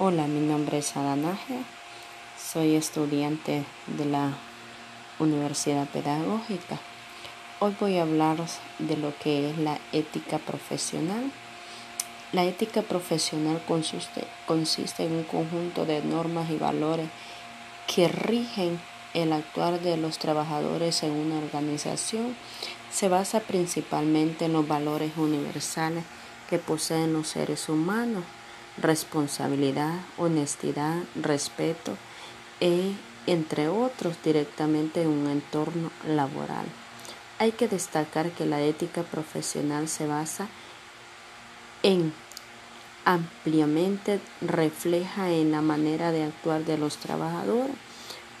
Hola, mi nombre es Adanaje, soy estudiante de la Universidad Pedagógica. Hoy voy a hablar de lo que es la ética profesional. La ética profesional consiste, consiste en un conjunto de normas y valores que rigen el actuar de los trabajadores en una organización. Se basa principalmente en los valores universales que poseen los seres humanos responsabilidad, honestidad, respeto e, entre otros, directamente en un entorno laboral. Hay que destacar que la ética profesional se basa en ampliamente refleja en la manera de actuar de los trabajadores,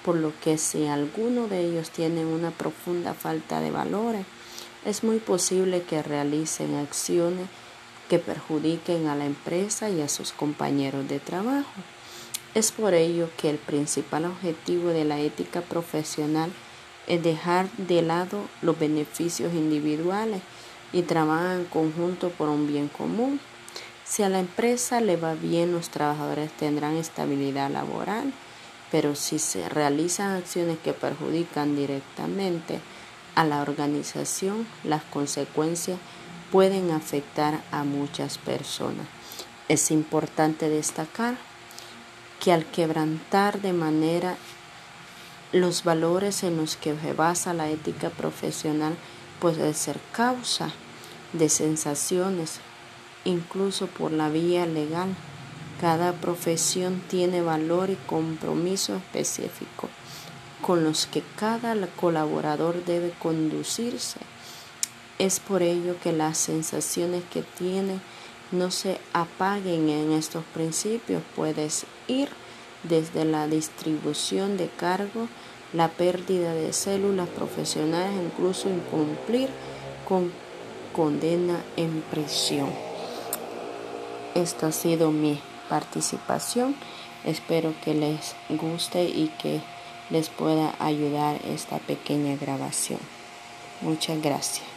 por lo que si alguno de ellos tiene una profunda falta de valores, es muy posible que realicen acciones que perjudiquen a la empresa y a sus compañeros de trabajo. Es por ello que el principal objetivo de la ética profesional es dejar de lado los beneficios individuales y trabajar en conjunto por un bien común. Si a la empresa le va bien, los trabajadores tendrán estabilidad laboral, pero si se realizan acciones que perjudican directamente a la organización, las consecuencias pueden afectar a muchas personas. Es importante destacar que al quebrantar de manera los valores en los que se basa la ética profesional puede ser causa de sensaciones, incluso por la vía legal. Cada profesión tiene valor y compromiso específico con los que cada colaborador debe conducirse es por ello que las sensaciones que tiene no se apaguen en estos principios. Puedes ir desde la distribución de cargo, la pérdida de células profesionales, incluso incumplir con condena en prisión. Esta ha sido mi participación. Espero que les guste y que les pueda ayudar esta pequeña grabación. Muchas gracias.